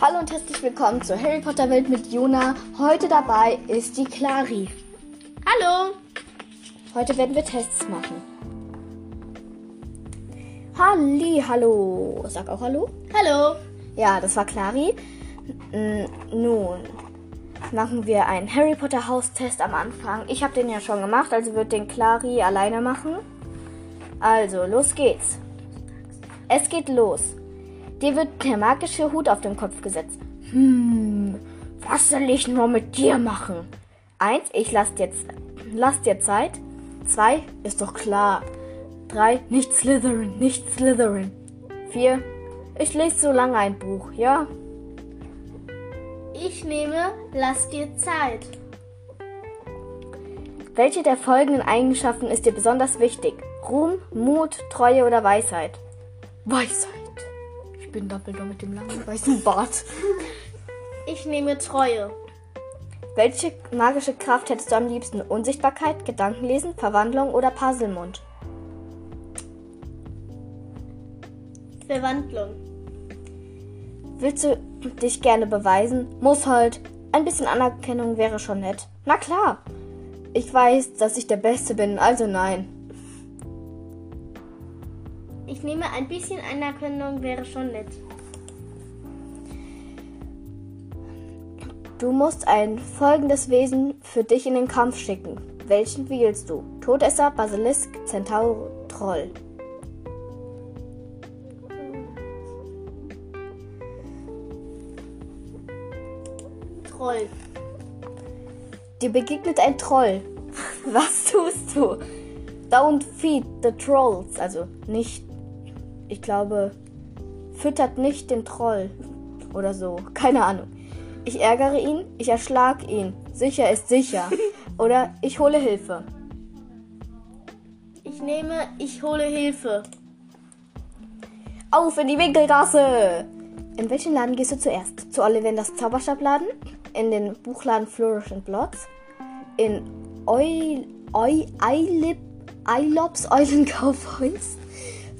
Hallo und herzlich willkommen zur Harry Potter Welt mit Jona. Heute dabei ist die Clari. Hallo. Heute werden wir Tests machen. Halli, hallo. Sag auch hallo. Hallo. Ja, das war Clari. Nun machen wir einen Harry Potter Haustest am Anfang. Ich habe den ja schon gemacht, also wird den Clari alleine machen. Also, los geht's. Es geht los. Dir wird der magische Hut auf den Kopf gesetzt. Hm, was soll ich nur mit dir machen? Eins, ich lass dir, lass dir Zeit. Zwei, ist doch klar. Drei, nicht Slytherin, nicht Slytherin. Vier, ich lese so lange ein Buch, ja? Ich nehme Lass dir Zeit. Welche der folgenden Eigenschaften ist dir besonders wichtig? Ruhm, Mut, Treue oder Weisheit? Weisheit. Ich bin Dumbledore mit dem langen weißen Bart. Ich nehme Treue. Welche magische Kraft hättest du am liebsten? Unsichtbarkeit, Gedankenlesen, Verwandlung oder Puzzlemund? Verwandlung. Willst du dich gerne beweisen? Muss halt. Ein bisschen Anerkennung wäre schon nett. Na klar. Ich weiß, dass ich der Beste bin, also nein. Ich nehme ein bisschen Anerkennung, wäre schon nett. Du musst ein folgendes Wesen für dich in den Kampf schicken. Welchen wählst du? Todesser, Basilisk, Zentaur, Troll. Troll. Dir begegnet ein Troll. Was tust du? Don't feed the trolls. Also nicht, ich glaube, füttert nicht den Troll. Oder so. Keine Ahnung. Ich ärgere ihn, ich erschlag ihn. Sicher ist sicher. Oder ich hole Hilfe. Ich nehme Ich hole Hilfe. Auf in die Winkelgasse! In welchen Laden gehst du zuerst? Zu Ollivanders Zauberstabladen? In den Buchladen Flourish and Blots? In Eu, Eu, Eilip, Eilops Eulenkaufhaus?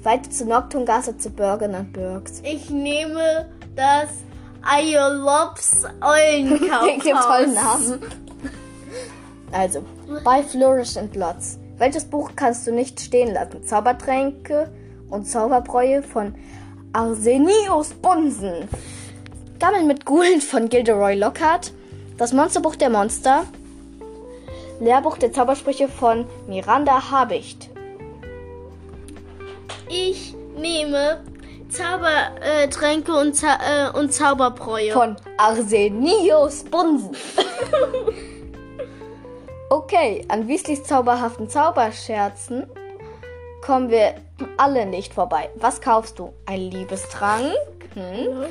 Weiter zu Noctungasse zu Bergen and Burgs. Ich nehme das Iolops Wegen dem tollen Eulenkaufhaus. Namen. Also, bei Flourish and Blots. Welches Buch kannst du nicht stehen lassen? Zaubertränke und Zauberbräue von Arsenius Bunsen. Gammeln mit Gulen von Gilderoy Lockhart. Das Monsterbuch der Monster. Lehrbuch der Zaubersprüche von Miranda Habicht. Ich nehme Zaubertränke und, Za äh, und Zauberbräue. Von Arsenius Bunsen. Okay, an Weasleys zauberhaften Zauberscherzen kommen wir alle nicht vorbei. Was kaufst du? Ein Liebestrank? Hm?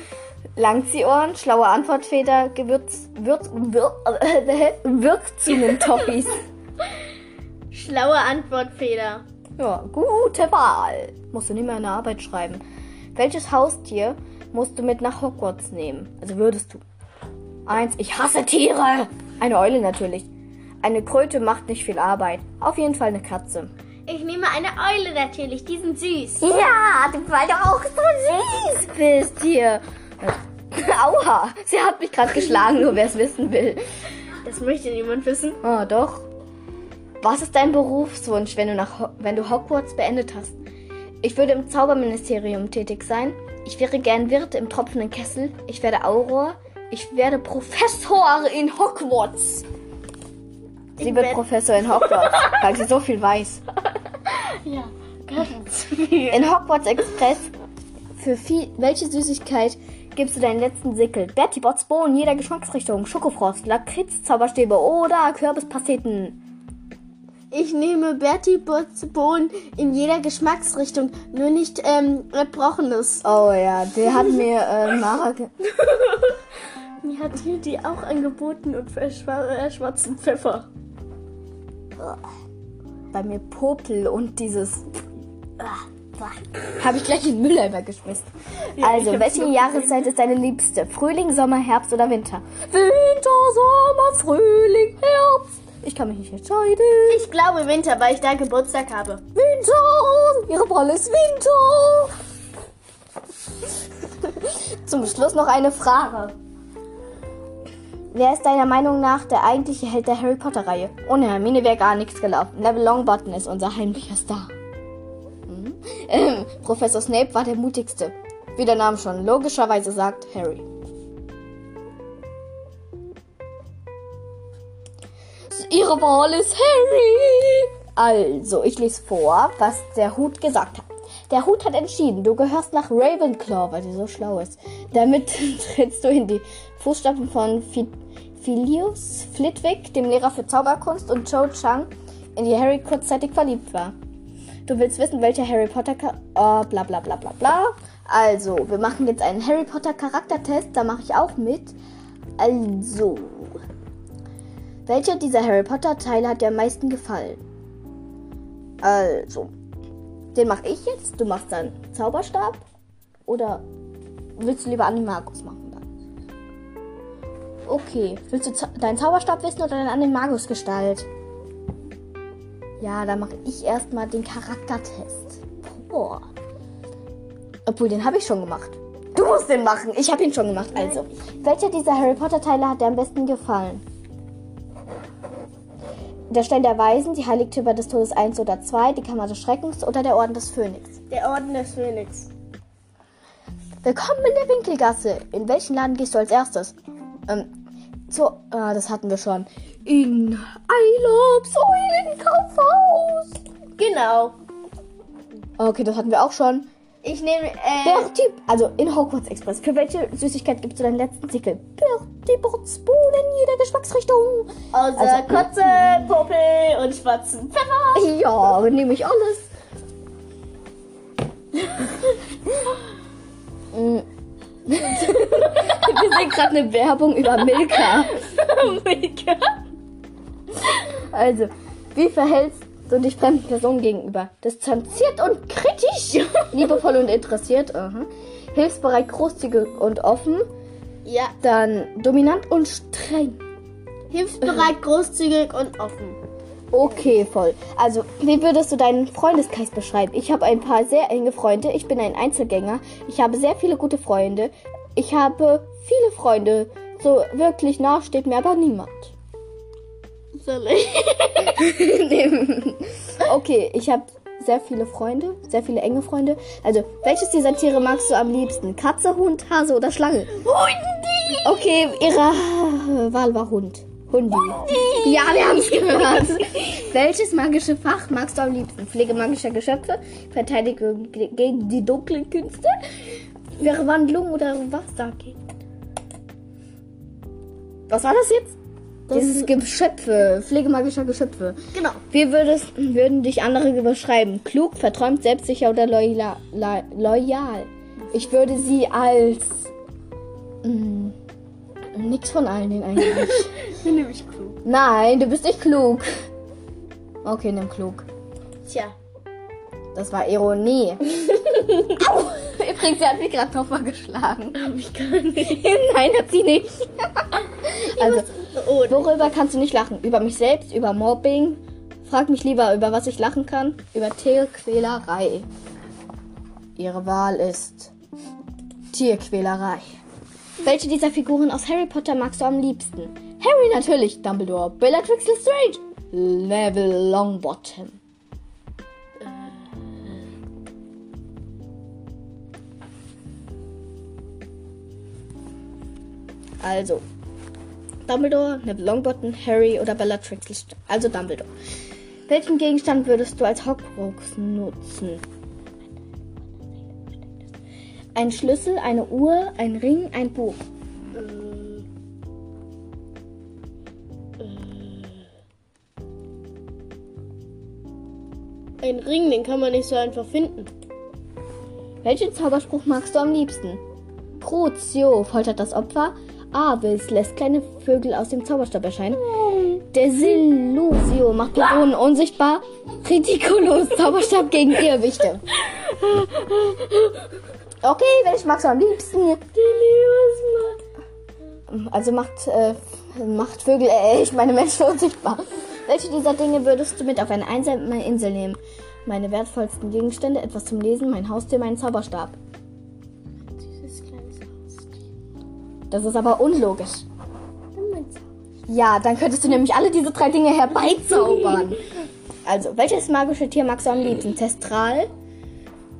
Langziehohren, schlaue Antwortfeder, Gewürz, Würz, Wür, äh, Wirkzungen-Toffees. Schlaue Antwortfeder. Ja, gute Wahl. Musst du nicht mehr in der Arbeit schreiben. Welches Haustier musst du mit nach Hogwarts nehmen? Also würdest du. Eins, ich hasse Tiere. Eine Eule natürlich. Eine Kröte macht nicht viel Arbeit. Auf jeden Fall eine Katze. Ich nehme eine Eule natürlich, die sind süß. Ja, weil du auch so süß bist hier. Aua, sie hat mich gerade geschlagen, nur wer es wissen will. Das möchte niemand wissen. Oh, doch. Was ist dein Berufswunsch, wenn du, nach, wenn du Hogwarts beendet hast? Ich würde im Zauberministerium tätig sein. Ich wäre gern Wirt im tropfenden Kessel. Ich werde Auror. Ich werde Professor in Hogwarts. Sie Ich wird Professor in Hogwarts, weil sie so viel weiß. Ja, ganz viel. In Hogwarts Express, für viel, welche Süßigkeit gibst du deinen letzten Sickel? Bertie Bots Bohnen jeder Geschmacksrichtung, Schokofrost, Lakritz, Zauberstäbe oder Kürbispasteten. Ich nehme Bertie Botts Bohnen in jeder Geschmacksrichtung, nur nicht ähm, Erbrochenes. Oh ja, der hat mir äh, Mara Mir hat hier die auch angeboten und für äh, schwarzen Pfeffer. bei mir Popel und dieses habe ich gleich in den Mülleimer geschmissen. Also, ich hab's welche Jahreszeit ist deine liebste? Frühling, Sommer, Herbst oder Winter? Winter, Sommer, Frühling, Herbst. Ich kann mich nicht entscheiden. Ich glaube Winter, weil ich da Geburtstag habe. Winter, ihre Rolle ist Winter. Zum Schluss noch eine Frage. Wer ist deiner Meinung nach der eigentliche Held der Harry Potter-Reihe? Ohne Hermine wäre gar nichts gelaufen. Neville Longbottom ist unser heimlicher Star. Mhm. Ähm, Professor Snape war der mutigste. Wie der Name schon logischerweise sagt, Harry. Ihre Wahl ist Harry. Also, ich lese vor, was der Hut gesagt hat. Der Hut hat entschieden, du gehörst nach Ravenclaw, weil sie so schlau ist. Damit trittst du in die Fußstapfen von Philius Flitwick, dem Lehrer für Zauberkunst, und Cho Chang, in die Harry kurzzeitig verliebt war. Du willst wissen, welcher Harry Potter... Oh, bla bla bla bla bla. Also, wir machen jetzt einen Harry Potter Charaktertest, da mache ich auch mit. Also, welcher dieser Harry Potter Teile hat dir am meisten gefallen? Also, den mache ich jetzt. Du machst dann Zauberstab. Oder willst du lieber Animagus machen dann? Okay. Willst du deinen Zauberstab wissen oder deine Animagus-Gestalt? Ja, dann mache ich erstmal den Charaktertest. Boah. Obwohl, den habe ich schon gemacht. Du musst den machen. Ich habe ihn schon gemacht. Also, welcher dieser Harry Potter Teile hat dir am besten gefallen? Der Stein der Weisen, die Heiligtümer des Todes 1 oder 2, die Kammer des Schreckens oder der Orden des Phönix? Der Orden des Phönix. Willkommen in der Winkelgasse. In welchen Laden gehst du als erstes? Ähm, so, ah, das hatten wir schon. In Eilop, Säulenkaufhaus. Genau. Okay, das hatten wir auch schon. Ich nehme, äh, Bertie, also in Hogwarts Express. Für welche Süßigkeit gibst du deinen letzten Tickel? Bertie Botts Bohnen in jeder Geschmacksrichtung. außer also- Kotze, Popel und schwarzen Pfeffer. Ja, nehme ich alles. Mm. Wir sehen gerade eine Werbung über Milka. Milka. Also, wie verhältst du dich fremden Personen gegenüber? Distanziert und kritisch. Liebevoll und interessiert. Aha. Hilfsbereit, großzügig und offen. Ja, Dann dominant und streng. hilfsbereit, großzügig und offen. Okay, voll. Also, wie würdest du deinen Freundeskreis beschreiben? Ich habe ein paar sehr enge Freunde. Ich bin ein Einzelgänger. Ich habe sehr viele gute Freunde. Ich habe viele Freunde. So wirklich nah steht mir aber niemand. Okay, ich habe sehr viele Freunde, sehr viele enge Freunde. Also, welches dieser Tiere magst du am liebsten? Katze, Hund, Hase oder Schlange? Hundi! Okay, ihre Wahl war Hund. Hundi. Ja, wir haben es gehört. Welches magische Fach magst du am liebsten? Pflege magischer Geschöpfe, Verteidigung ge- gegen die dunklen Künste, Verwandlung oder Wassergegend? Was war das jetzt? Dieses Geschöpfe, Pflege magischer Geschöpfe. Genau. Wie würdest, würden dich andere beschreiben? Klug, verträumt, selbstsicher oder loyal? loyal? Ich würde sie als. Mh, nix von allen den eigentlich. Bin nämlich klug. Nein, du bist nicht klug. Okay, nimm klug. Tja. Das war Ironie. Au! Übrigens, sie hat mich gerade nochmal geschlagen. Hab ich gar nicht. Nein, hat sie nicht. also, worüber kannst du nicht lachen? Über mich selbst, über Mobbing? Frag mich lieber, über was ich lachen kann. Über Tierquälerei. Ihre Wahl ist Tierquälerei. Welche dieser Figuren aus Harry Potter magst du am liebsten? Harry natürlich, Dumbledore, Bellatrix Lestrange, Neville Longbottom. Also, Dumbledore, Neville Longbottom, Harry oder Bellatrix. Also Dumbledore. Welchen Gegenstand würdest du als Hogwarts nutzen? Ein Schlüssel, eine Uhr, ein Ring, ein Buch. ein Ring, den kann man nicht so einfach finden. Welchen Zauberspruch magst du am liebsten? Crucio foltert das Opfer. Avis lässt kleine Vögel aus dem Zauberstab erscheinen. Desillusio macht Personen unsichtbar. Reticulus Zauberstab gegen Irrwichte. Okay, welchen magst du am liebsten? Also macht, äh, macht Vögel, äh, ich meine Menschen unsichtbar. Welche dieser Dinge würdest du mit auf eine einsame Insel nehmen? Meine wertvollsten Gegenstände, etwas zum Lesen, mein Haustier, meinen Zauberstab. Das ist aber unlogisch. Ja, dann könntest du nämlich alle diese drei Dinge herbeizaubern. Also, welches magische Tier magst du am liebsten? Testral,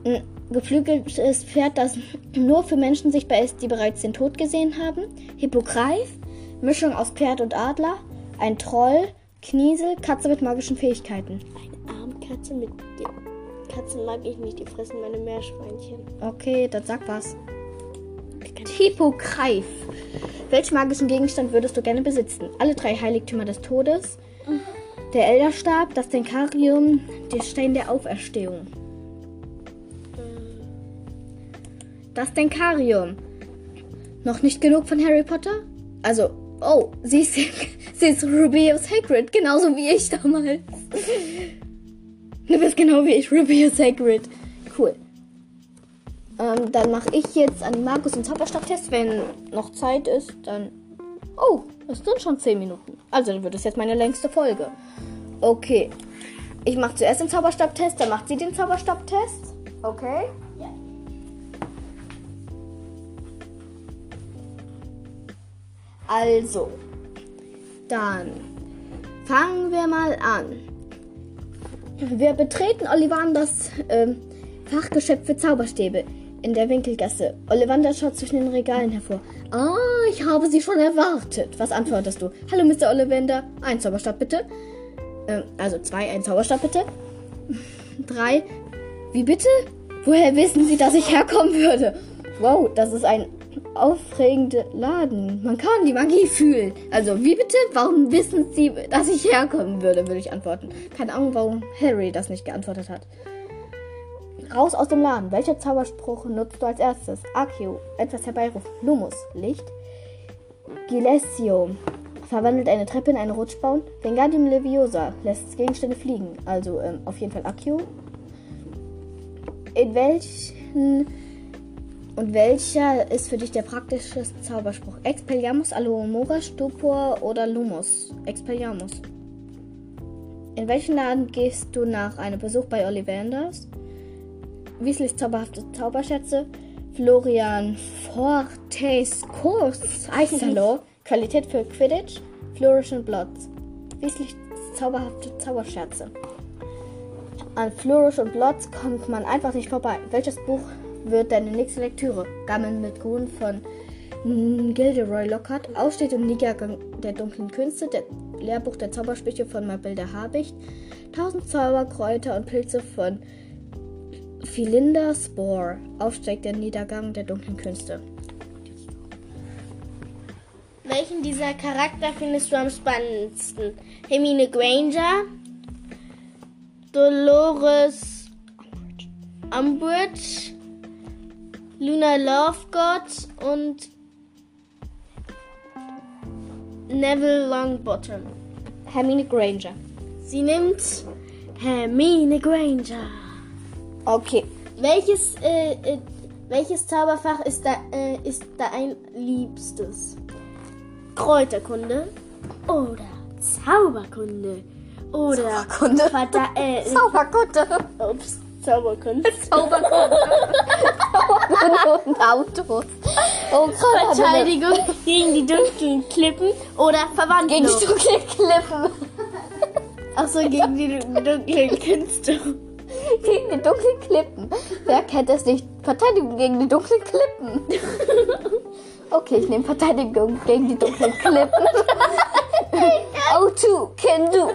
ein geflügeltes Pferd, das nur für Menschen sichtbar ist, die bereits den Tod gesehen haben. Hippogreif, Mischung aus Pferd und Adler. Ein Troll, Kniesel, Katze mit magischen Fähigkeiten. Eine Armkatze mit. Katzen mag ich nicht, die fressen meine Meerschweinchen. Okay, dann sag was. Hippogreif. Welchen magischen Gegenstand würdest du gerne besitzen? Alle drei Heiligtümer des Todes. Der Elderstab, das Denkarium, der Stein der Auferstehung. Das Denkarium. Noch nicht genug von Harry Potter? Also, oh, sie ist, sie ist Rubius Hagrid, genauso wie ich damals. Du bist genau wie ich, Rubius Hagrid. Cool. Ähm, dann mache ich jetzt Animagus und Zauberstabtest. Wenn noch Zeit ist, dann. Oh, es sind schon 10 Minuten. Also dann wird es jetzt meine längste Folge. Okay. Ich mache zuerst den Zauberstabtest, dann macht sie den Zauberstabtest. Okay? Ja. Also, dann fangen wir mal an. Wir betreten Ollivanders ähm, Fachgeschäft für Zauberstäbe in der Winkelgasse. Ollivander schaut zwischen den Regalen hervor. Ah, ich habe Sie schon erwartet. Was antwortest du? Hallo, Mr. Ollivander. Ein Zauberstab bitte. Ähm, also zwei, ein Zauberstab bitte. Drei. Wie bitte? Woher wissen Sie, dass ich herkommen würde? Wow, das ist ein aufregender Laden. Man kann die Magie fühlen. Also, wie bitte? Warum wissen Sie, dass ich herkommen würde, würde ich antworten. Keine Ahnung, warum Harry das nicht geantwortet hat. Raus aus dem Laden. Welcher Zauberspruch nutzt du als erstes? Accio, etwas herbeirufen. Lumus, Licht. Gilesio, verwandelt eine Treppe in eine Rutschbahn. Vengadium Leviosa, lässt Gegenstände fliegen. Also ähm, auf jeden Fall Accio. In welchen und welcher ist für dich der praktische Zauberspruch? Expelliarmus, Alohomora, Stupor oder Lumos? Expelliarmus. In welchen Laden gehst du nach einem Besuch bei Ollivanders? Weasleys zauberhafte Zauberschätze. Florian Fortes Kurs. Eisalo. Qualität für Quidditch. Flourish and Blots. Weasleys zauberhafte Zauberschätze. An Flourish und Blots kommt man einfach nicht vorbei. Welches Buch wird deine nächste Lektüre? Gammeln mit Grun von Gilderoy Lockhart. Aussteht im Niedergang der dunklen Künste. Der Lehrbuch der Zaubersprüche von Mabilda Habicht. Tausend Zauberkräuter und Pilze von Philinda Spore. Aufsteigt der Niedergang der dunklen Künste. Welchen dieser Charakter findest du am spannendsten? Hermine Granger, Dolores Umbridge, Luna Lovegood und Neville Longbottom. Hermine Granger. Sie nimmt Hermine Granger. Okay. Welches, äh, äh, welches Zauberfach ist da, äh, ist dein liebstes? Kräuterkunde oder Zauberkunde oder Zauberkunde. Vata äh, Zauberkunde. ups, Zauberkunde. Zauberkunde. Zauberkunde und Autos. Oh, gerade Verteidigung gegen die dunklen Klippen oder Verwandlung. Gegen die dunklen Klippen. Achso, gegen die dunklen Künste. Gegen die dunklen Klippen. Wer kennt es nicht? Verteidigung gegen die dunklen Klippen. Okay, ich nehme Verteidigung gegen die dunklen Klippen. O2, can do.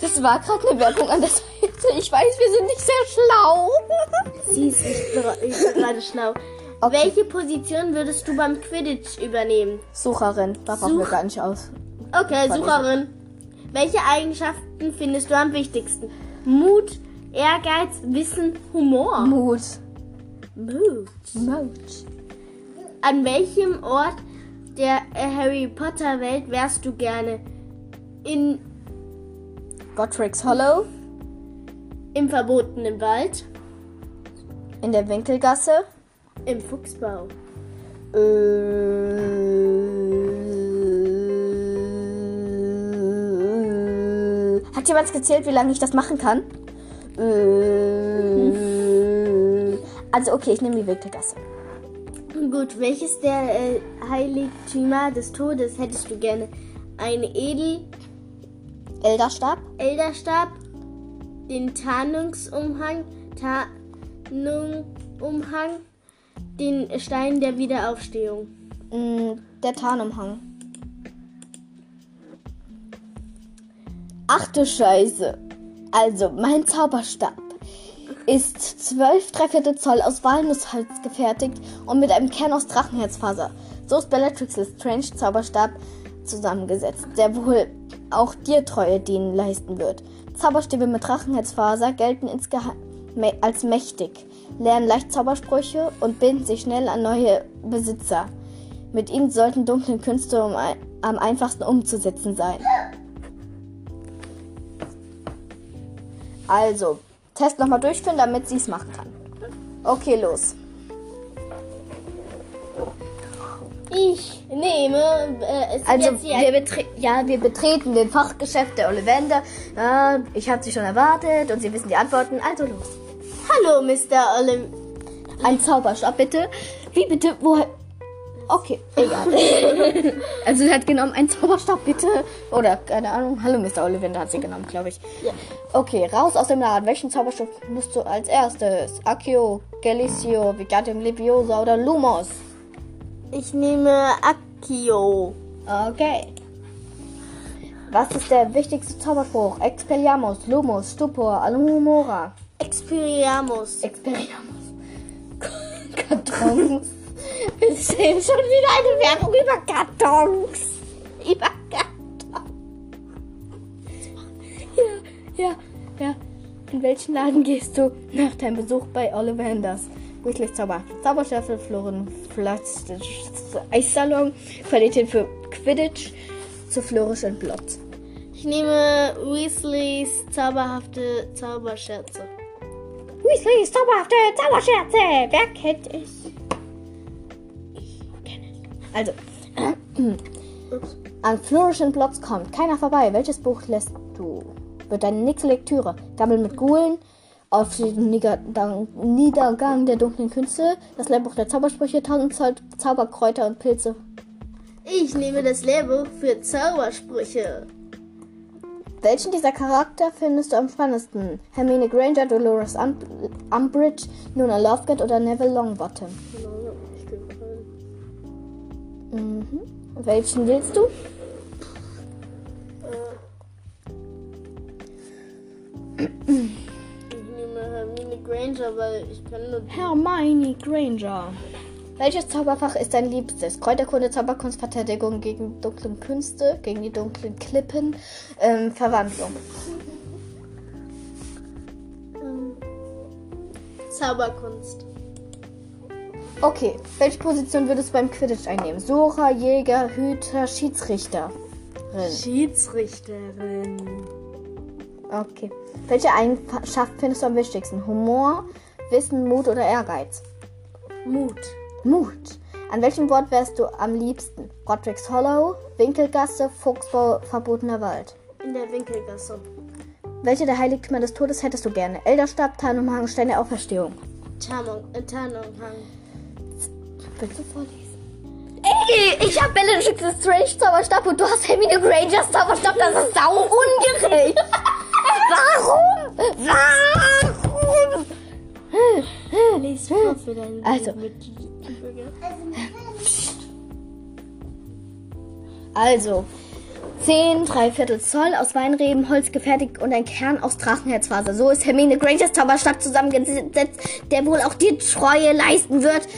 Das war gerade eine Werbung an der Seite. Ich weiß, wir sind nicht sehr schlau. Sie ist nicht gerade schlau. Okay. Welche Position würdest du beim Quidditch übernehmen? Sucherin, da brauchen wir Such- gar nicht aus. Okay, Sucherin. Welche Eigenschaften findest du am wichtigsten? Mut, Ehrgeiz, Wissen, Humor. Mut. Mut. Mut. An welchem Ort der Harry Potter Welt wärst du gerne? In, Godric's Hollow. Im verbotenen Wald? In der Winkelgasse. Im Fuchsbau? Äh, hat jemand gezählt, wie lange ich das machen kann? Äh, also okay, ich nehme die Winkelgasse. Gut, welches der äh, Heiligtümer des Todes hättest du gerne? Ein Edel, Elderstab, Elderstab, den Tarnungsumhang, Tarnungumhang, den Stein der Wiederaufstehung. mh, der Tarnumhang. Ach du Scheiße. Also, mein Zauberstab ist 12 Dreiviertel Zoll aus Walnussholz gefertigt und mit einem Kern aus Drachenherzfaser. So ist Bellatrix Strange Zauberstab zusammengesetzt, der wohl auch dir Treue dienen leisten wird. Zauberstäbe mit Drachenherzfaser gelten insgeheim als mächtig, lernen leicht Zaubersprüche und binden sich schnell an neue Besitzer. Mit ihnen sollten dunkle Künste um ein, am einfachsten umzusetzen sein. Also, Test nochmal durchführen, damit sie es machen kann. Okay, los. Ich nehme äh, es Also, jetzt wir, hier betre ja, wir betreten den Fachgeschäft der Ollivander. Ja, ich habe sie schon erwartet und sie wissen die Antworten. Also los. Hallo, Mr. Olive. Ein Zauberstab, bitte. Wie bitte? Woher? Okay, egal. also sie hat genommen einen Zauberstab, bitte. Oder, keine Ahnung. Hallo, Mr. Ollivander hat sie genommen, glaube ich. Ja. Okay, raus aus dem Laden. Welchen Zauberstab musst du als erstes? Accio, Galicio, Vigatum Leviosa oder Lumos? Ich nehme Akio. Okay. Was ist der wichtigste Zauberspruch? Expelliarmus, Lumos, Stupor, Alumora. Experiamus. Expelliarmus. Kartons. Wir sehen schon wieder eine Werbung über Kartons. Über Kartons. Ja, ja, ja. In welchen Laden gehst du nach deinem Besuch bei Ollivanders? Weasleys Zauber. Zauberstaffel, Floren, Flatz, Eissalon, Qualität für Quidditch, zu Flourish und Blotz. Ich nehme Weasleys zauberhafte Zauberscherze. Weasleys zauberhafte Zauberscherze. Wer kennt es? Also, an Flourish und Blotz kommt keiner vorbei. Welches Buch lässt du? Wird deine nächste Lektüre? Gammel mit Gulen, auf den Niedergang, der dunklen Künste, das Lehrbuch der Zaubersprüche, tausend Zau- Zauberkräuter und Pilze. Ich nehme das Lehrbuch für Zaubersprüche. Welchen dieser Charakter findest du am spannendsten? Hermine Granger, Dolores um Umbridge, Luna Lovegood oder Neville Longbottom? Mhm. Welchen willst du? Ich nehme Hermine Granger, weil ich kann nur Hermione Granger. Welches Zauberfach ist dein liebstes? Kräuterkunde, Zauberkunst, Verteidigung gegen dunkle Künste, gegen die dunklen Klippen, ähm, Verwandlung. ähm, Zauberkunst. Okay, welche Position würdest du beim Quidditch einnehmen? Sucher, Jäger, Hüter, Schiedsrichter. Schiedsrichterin. Okay. Welche Eigenschaft findest du am wichtigsten? Humor, Wissen, Mut oder Ehrgeiz? Mut. Mut. An welchem Wort wärst du am liebsten? Rodricks Hollow, Winkelgasse, Fuchsbau, verbotener Wald. In der Winkelgasse. Welche der Heiligtümer des Todes hättest du gerne? Elderstab, Tarnumhang, Stein der Auferstehung. Tarnung, äh, Tarnumhang. Willst du vorlesen? Ey, ich hab Bellatrix Strange Zauberstab und du hast Hermine Grangers Zauberstab. Das ist sau ungerecht. Warum? Warum? Lies vor für deinen Also. Also, 10 Dreiviertel Zoll aus Weinreben, Holz gefertigt und ein Kern aus Drachenherzfaser. So ist Hermine Grangers Zauberstab zusammengesetzt, der wohl auch dir Treue leisten wird.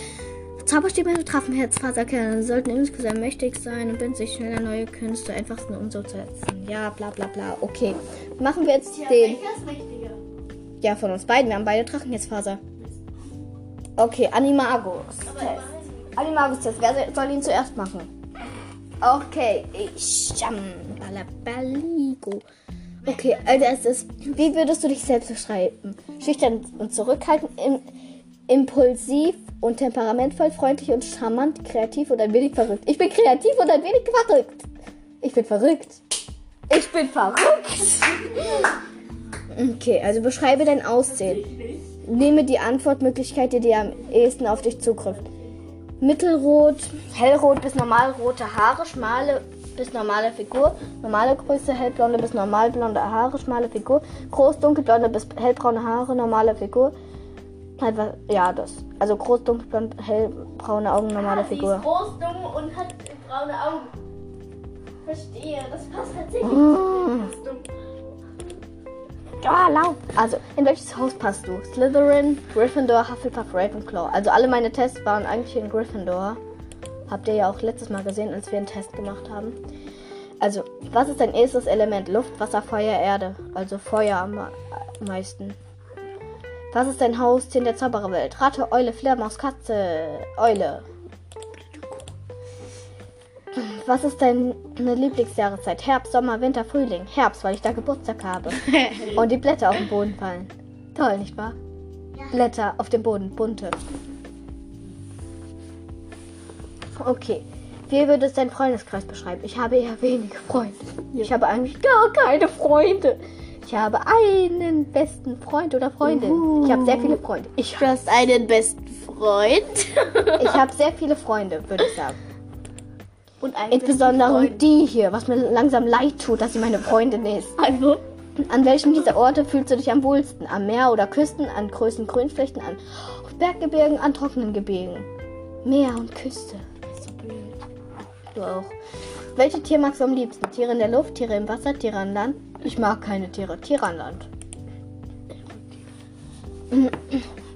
Zauberstäbe mit Drachenherzfaserkernen sollten insgesamt mächtig sein und binden sich schnell an neue Künste, einfachsten umzusetzen. Ja, bla bla bla. Okay, machen wir jetzt den... Ist mächtiger? Ja, von uns beiden. Wir haben beide Drachenherzfaser. Okay, Animagus. Test. Animagus Test. Wer soll ihn zuerst machen? Okay, ich. Balabaligo. Okay, als erstes, wie würdest du dich selbst beschreiben? Schüchtern und zurückhaltend, im, impulsiv und temperamentvoll, freundlich und charmant, kreativ und ein wenig verrückt. Ich bin kreativ und ein wenig verrückt. Ich bin verrückt. Ich bin verrückt. Okay, also beschreibe dein Aussehen. Nehme die Antwortmöglichkeit, die dir am ehesten auf dich zutrifft. mittelrot, hellrot bis normalrote Haare, schmale bis normale Figur, normale Größe, hellblonde bis normalblonde Haare, schmale Figur, groß dunkelblonde bis hellbraune Haare, normale Figur. Halt was- Ja, das. Also groß dunkelblond, hellbraune Augen, normale Ah, Sie Figur. ist groß, dumm und hat braune Augen. Verstehe, das passt tatsächlich. Mm. Das ist dumm. Ah, laut. Also, in welches Haus passt du? Slytherin, Gryffindor, Hufflepuff, Ravenclaw. Also alle meine Tests waren eigentlich in Gryffindor. Habt ihr ja auch letztes Mal gesehen, als wir einen Test gemacht haben. Also, was ist dein erstes Element? Luft, Wasser, Feuer, Erde. Also Feuer am meisten. Was ist dein Haustier in der Zaubererwelt? Ratte, Eule, Fledermaus, Katze, Eule. Was ist deine Lieblingsjahreszeit? Herbst, Sommer, Winter, Frühling. Herbst, weil ich da Geburtstag habe. Und die Blätter auf den Boden fallen. Toll, nicht wahr? Blätter auf dem Boden, bunte. Okay. Wie würdest du deinen Freundeskreis beschreiben? Ich habe eher wenige Freunde. Ich habe eigentlich gar keine Freunde. Ich habe einen besten Freund oder Freundin. Ich habe sehr viele Freunde. Ich, Du hast einen besten Freund. ich habe sehr viele Freunde, würde ich sagen. Und einen Insbesondere die hier, was mir langsam leid tut, dass sie meine Freundin ist. Also, An welchem dieser Orte fühlst du dich am wohlsten? Am Meer oder Küsten, an größten Grünflächen, an Berggebirgen, an trockenen Gebirgen? Meer und Küste. ist so blöd. Du auch. Welche Tier magst du am liebsten? Tiere in der Luft, Tiere im Wasser, Tiere an Land? Ich mag keine Tiere. Tiere an Land.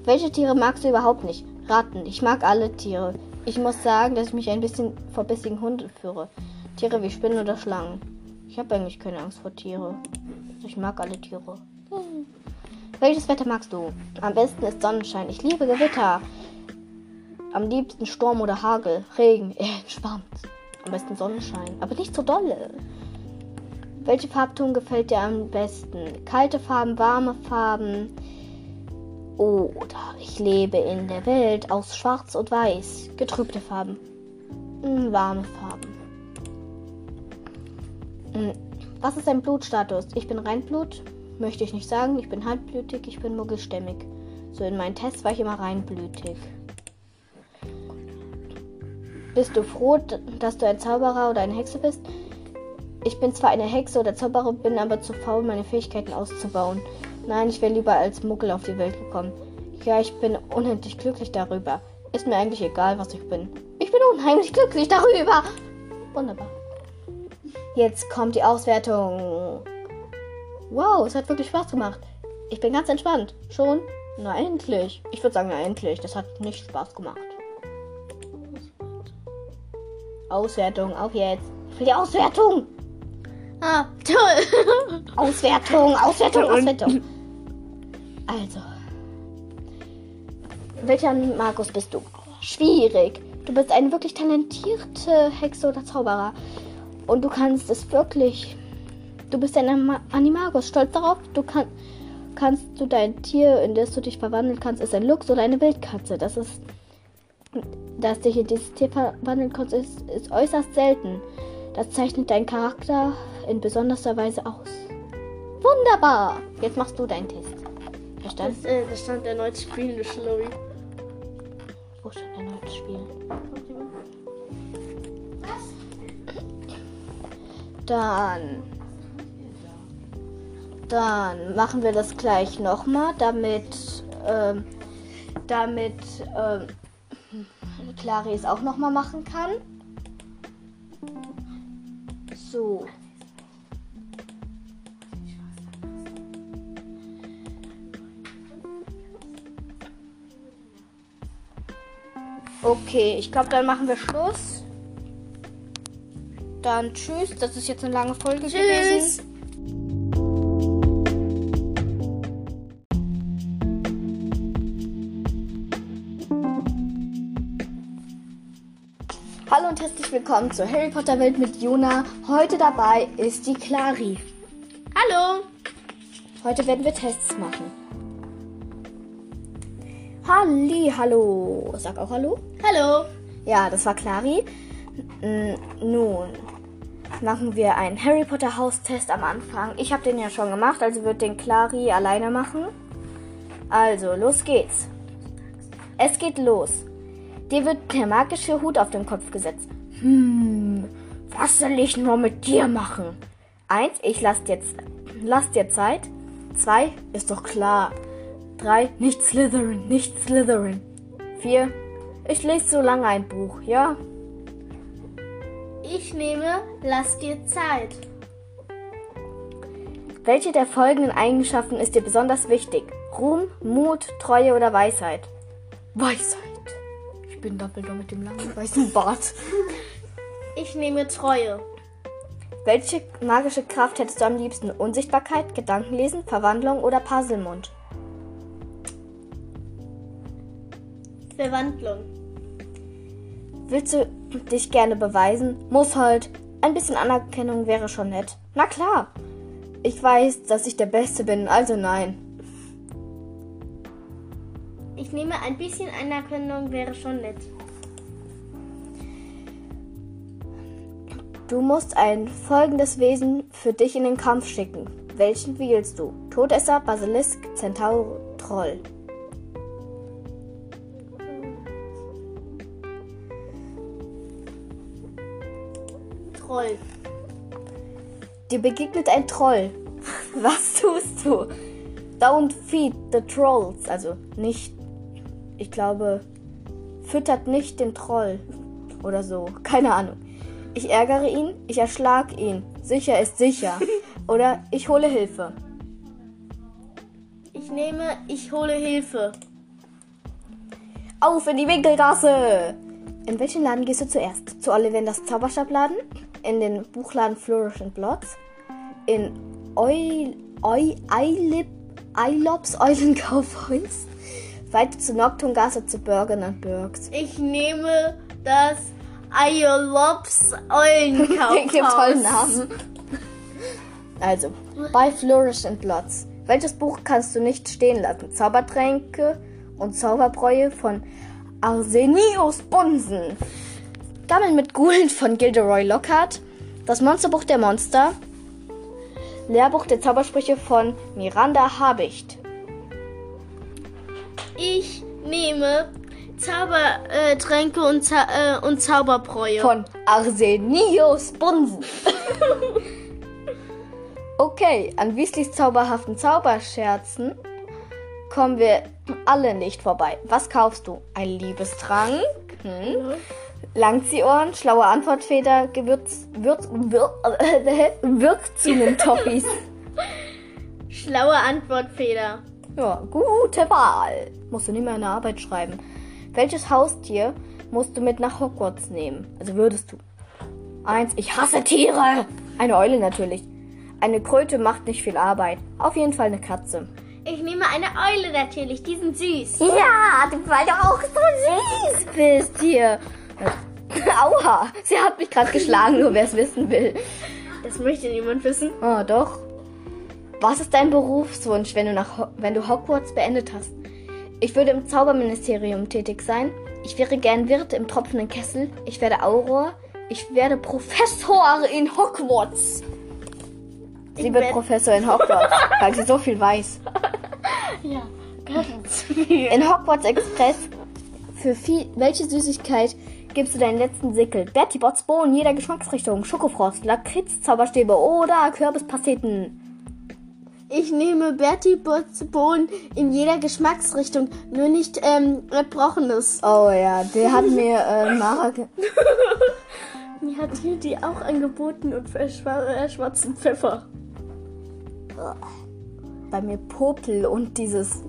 Welche Tiere magst du überhaupt nicht? Ratten. Ich mag alle Tiere. Ich muss sagen, dass ich mich ein bisschen vor bissigen Hunden führe. Tiere wie Spinnen oder Schlangen. Ich habe eigentlich keine Angst vor Tiere. Ich mag alle Tiere. Welches Wetter magst du? Am besten ist Sonnenschein. Ich liebe Gewitter. Am liebsten Sturm oder Hagel, Regen, eher entspannt. Am besten Sonnenschein, aber nicht so dolle. Welche Farbton gefällt dir am besten? Kalte Farben, warme Farben? Oder ich lebe in der Welt aus Schwarz und Weiß. Getrübte Farben. Hm, warme Farben. Hm, Was ist dein Blutstatus? Ich bin Reinblut. Möchte ich nicht sagen. Ich bin halbblütig. Ich bin muggelstämmig. So in meinen Tests war ich immer reinblütig. Bist du froh, dass du ein Zauberer oder eine Hexe bist? Ich bin zwar eine Hexe oder Zauberer, bin aber zu faul, meine Fähigkeiten auszubauen. Nein, ich wäre lieber als Muggel auf die Welt gekommen. Ja, ich bin unendlich glücklich darüber. Ist mir eigentlich egal, was ich bin. Ich bin unheimlich glücklich darüber. Wunderbar. Jetzt kommt die Auswertung. Wow, es hat wirklich Spaß gemacht. Ich bin ganz entspannt. Schon? Na endlich. Ich würde sagen, na endlich. Das hat nicht Spaß gemacht. Auswertung, auf jetzt. Ich will die Auswertung. Ah, toll. Auswertung, Auswertung, Auswertung. Also. Welcher Markus bist du? Schwierig. Du bist eine wirklich talentierte Hexe oder Zauberer. Und du kannst es wirklich. Du bist ein Animagus. Stolz darauf. Du kann, kannst du dein Tier, in das du dich verwandeln kannst, ist ein Luchs oder eine Wildkatze. Das ist. Dass dich in dieses Tier verwandeln kannst, ist, ist äußerst selten. Das zeichnet deinen Charakter in besonderer Weise aus. Wunderbar! Jetzt machst du deinen Test. Verstanden? Das, äh, da stand erneut spielende Schlurry. Wo stand ein neues Spiel? Dann. Dann machen wir das gleich nochmal, damit. Ähm, damit. Ähm, Clary es auch nochmal machen kann. So. Okay, ich glaube, dann machen wir Schluss. Dann tschüss. Das ist jetzt eine lange Folge Tschüss. gewesen. Hallo und herzlich willkommen zur Harry Potter Welt mit Jona. Heute dabei ist die Clari. Hallo. Heute werden wir Tests machen. Halli, hallo. Sag auch hallo. Hallo. Ja, das war Clari. Nun machen wir einen Harry Potter Haustest am Anfang. Ich habe den ja schon gemacht, also wird den Clari alleine machen. Also, los geht's. Es geht los. Dir wird der magische Hut auf den Kopf gesetzt. Hm, was soll ich nur mit dir machen? Eins, ich lass dir, lass dir Zeit. Zwei, ist doch klar. Drei, nicht Slytherin, nicht Slytherin. Vier, ich lese so lange ein Buch, ja? Ich nehme, lass dir Zeit. Welche der folgenden Eigenschaften ist dir besonders wichtig? Ruhm, Mut, Treue oder Weisheit? Weisheit. Ich bin Dumbledore mit dem langen weißen Bart. Ich nehme Treue. Welche magische Kraft hättest du am liebsten? Unsichtbarkeit, Gedankenlesen, Verwandlung oder Puzzlemund? Verwandlung. Willst du dich gerne beweisen? Muss halt. Ein bisschen Anerkennung wäre schon nett. Na klar. Ich weiß, dass ich der Beste bin, also nein. Ich nehme ein bisschen Anerkennung, wäre schon nett. Du musst ein folgendes Wesen für dich in den Kampf schicken. Welchen wählst du? Todesser, Basilisk, Zentaur, Troll. Troll. Dir begegnet ein Troll. Was tust du? Don't feed the trolls. Also nicht, ich glaube, füttert nicht den Troll. Oder so. Keine Ahnung. Ich ärgere ihn, ich erschlag ihn. Sicher ist sicher. Oder ich hole Hilfe. Ich nehme, ich hole Hilfe. Auf in die Winkelgasse! In welchen Laden gehst du zuerst? Zu Ollivanders Zauberstabladen? In den Buchladen Flourish and Blots? In Eu, Eu, Eilip, Eilops Eulenkaufhaus? Weiter zu Noctungasse zu Burger and Burgs. Ich nehme das Iolops Eulenkaufhaus. Gibt tollen Namen. Also, bei Flourish and Blots. Welches Buch kannst du nicht stehen lassen? Zaubertränke und Zauberbräue von Arsenius Bunsen. Gammeln mit Gulen von Gilderoy Lockhart. Das Monsterbuch der Monster. Lehrbuch der Zaubersprüche von Miranda Habicht. Ich nehme Zaubertränke und, Zau äh, und Zauberbräue. Von Arsenius Bunsen. okay, an Weasleys zauberhaften Zauberscherzen kommen wir alle nicht vorbei. Was kaufst du? Ein Liebestrank? Hm? Langziehohren, schlaue Antwortfeder, Gewürz, Würz, Würz, Wirkzungen-Toffees. Schlaue Antwortfeder. Ja, gute Wahl. Musst du nicht mehr in der Arbeit schreiben. Welches Haustier musst du mit nach Hogwarts nehmen? Also würdest du. Eins, ich hasse Tiere. Eine Eule natürlich. Eine Kröte macht nicht viel Arbeit. Auf jeden Fall eine Katze. Ich nehme eine Eule natürlich, die sind süß. Ja, weil du auch so süß bist hier. Aua, sie hat mich gerade geschlagen, nur wer es wissen will. Das möchte niemand wissen. Oh, doch. Was ist dein Berufswunsch, wenn du, nach, Ho- wenn du Hogwarts beendet hast? Ich würde im Zauberministerium tätig sein. Ich wäre gern Wirt im tropfenden Kessel. Ich werde Auror. Ich werde Professor in Hogwarts. Sie Ich wird Professor in Hogwarts, weil sie so viel weiß. Ja, ganz viel. In Hogwarts Express, für viel, welche Süßigkeit gibst du deinen letzten Sickel? Bertie Bots Bohnen jeder Geschmacksrichtung, Schokofrost, Lakritz, Zauberstäbe oder Kürbispasteten. Ich nehme Bertie Botts Bohnen in jeder Geschmacksrichtung, nur nicht ähm, Erbrochenes. Oh ja, der hat mir äh, Mara Mir hat hier die auch angeboten und für äh, schwarzen Pfeffer. bei mir Popel und dieses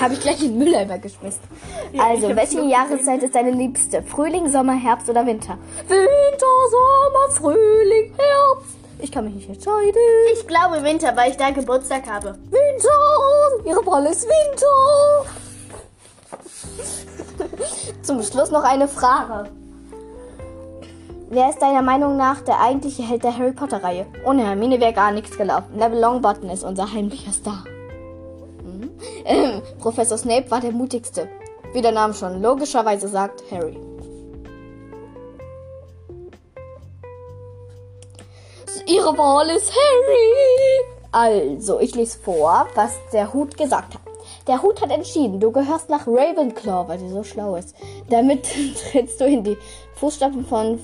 habe ich gleich in den Mülleimer geschmissen. also, ich hab's welche Jahreszeit ist deine liebste? Frühling, Sommer, Herbst oder Winter? Winter, Sommer, Frühling, Herbst. Ich kann mich nicht entscheiden. Ich glaube Winter, weil ich da Geburtstag habe. Winter! Ihre Rolle ist Winter! Zum Schluss noch eine Frage. Wer ist deiner Meinung nach der eigentliche Held der Harry Potter-Reihe? Ohne Hermine wäre gar nichts gelaufen. Neville Longbottom ist unser heimlicher Star. Ähm, Professor Snape war der mutigste. Wie der Name schon logischerweise sagt, Harry. Ihre Wahl ist Harry! Also, ich lese vor, was der Hut gesagt hat. Der Hut hat entschieden, du gehörst nach Ravenclaw, weil sie so schlau ist. Damit trittst du in die Fußstapfen von